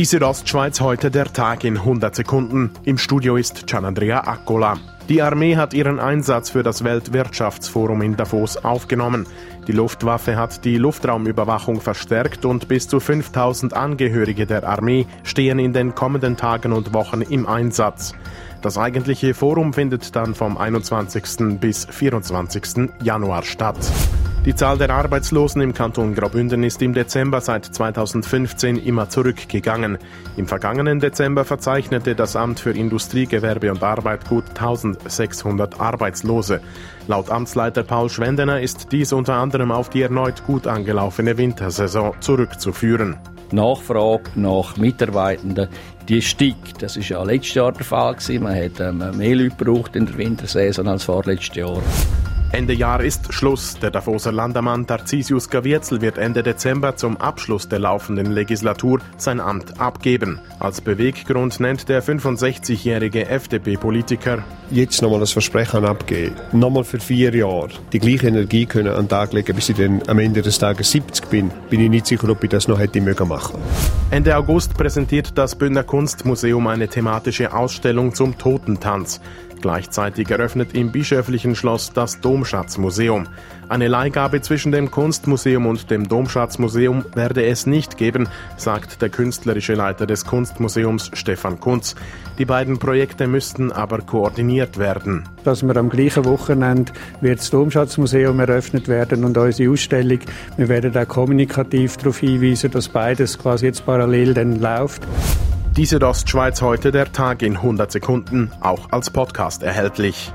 Die Südostschweiz heute der Tag in 100 Sekunden. Im Studio ist Gianandrea Accola. Die Armee hat ihren Einsatz für das Weltwirtschaftsforum in Davos aufgenommen. Die Luftwaffe hat die Luftraumüberwachung verstärkt und bis zu 5000 Angehörige der Armee stehen in den kommenden Tagen und Wochen im Einsatz. Das eigentliche Forum findet dann vom 21. bis 24. Januar statt. Die Zahl der Arbeitslosen im Kanton Graubünden ist im Dezember seit 2015 immer zurückgegangen. Im vergangenen Dezember verzeichnete das Amt für Industrie, Gewerbe und Arbeit gut 1600 Arbeitslose. Laut Amtsleiter Paul Schwendener ist dies unter anderem auf die erneut gut angelaufene Wintersaison zurückzuführen. Nachfrage nach Mitarbeitenden, die steigt. Das ist ja letztes Jahr der Fall gewesen. Man hat ähm, mehr Leute gebraucht in der Wintersaison als vorletztes Jahr. Ende Jahr ist Schluss. Der Davoser Landermann Tarcisius Gavierzel wird Ende Dezember zum Abschluss der laufenden Legislatur sein Amt abgeben. Als Beweggrund nennt der 65-jährige FDP-Politiker Jetzt nochmal das Versprechen abgeben. Nochmal für vier Jahre die gleiche Energie können an den Tag legen, bis ich dann am Ende des Tages 70 bin. Bin ich nicht sicher, ob ich das noch hätte machen. Ende August präsentiert das Bündner Kunstmuseum eine thematische Ausstellung zum Totentanz. Gleichzeitig eröffnet im bischöflichen Schloss das Domschatzmuseum. Eine Leihgabe zwischen dem Kunstmuseum und dem Domschatzmuseum werde es nicht geben, sagt der künstlerische Leiter des Kunstmuseums Stefan Kunz. Die beiden Projekte müssten aber koordiniert werden. Dass wir am gleichen Wochenende wird das Domschatzmuseum eröffnet werden und unsere Ausstellung. Wir werden auch kommunikativ darauf hinweisen, dass beides quasi jetzt parallel dann läuft. Diese Ostschweiz heute der Tag in 100 Sekunden, auch als Podcast erhältlich.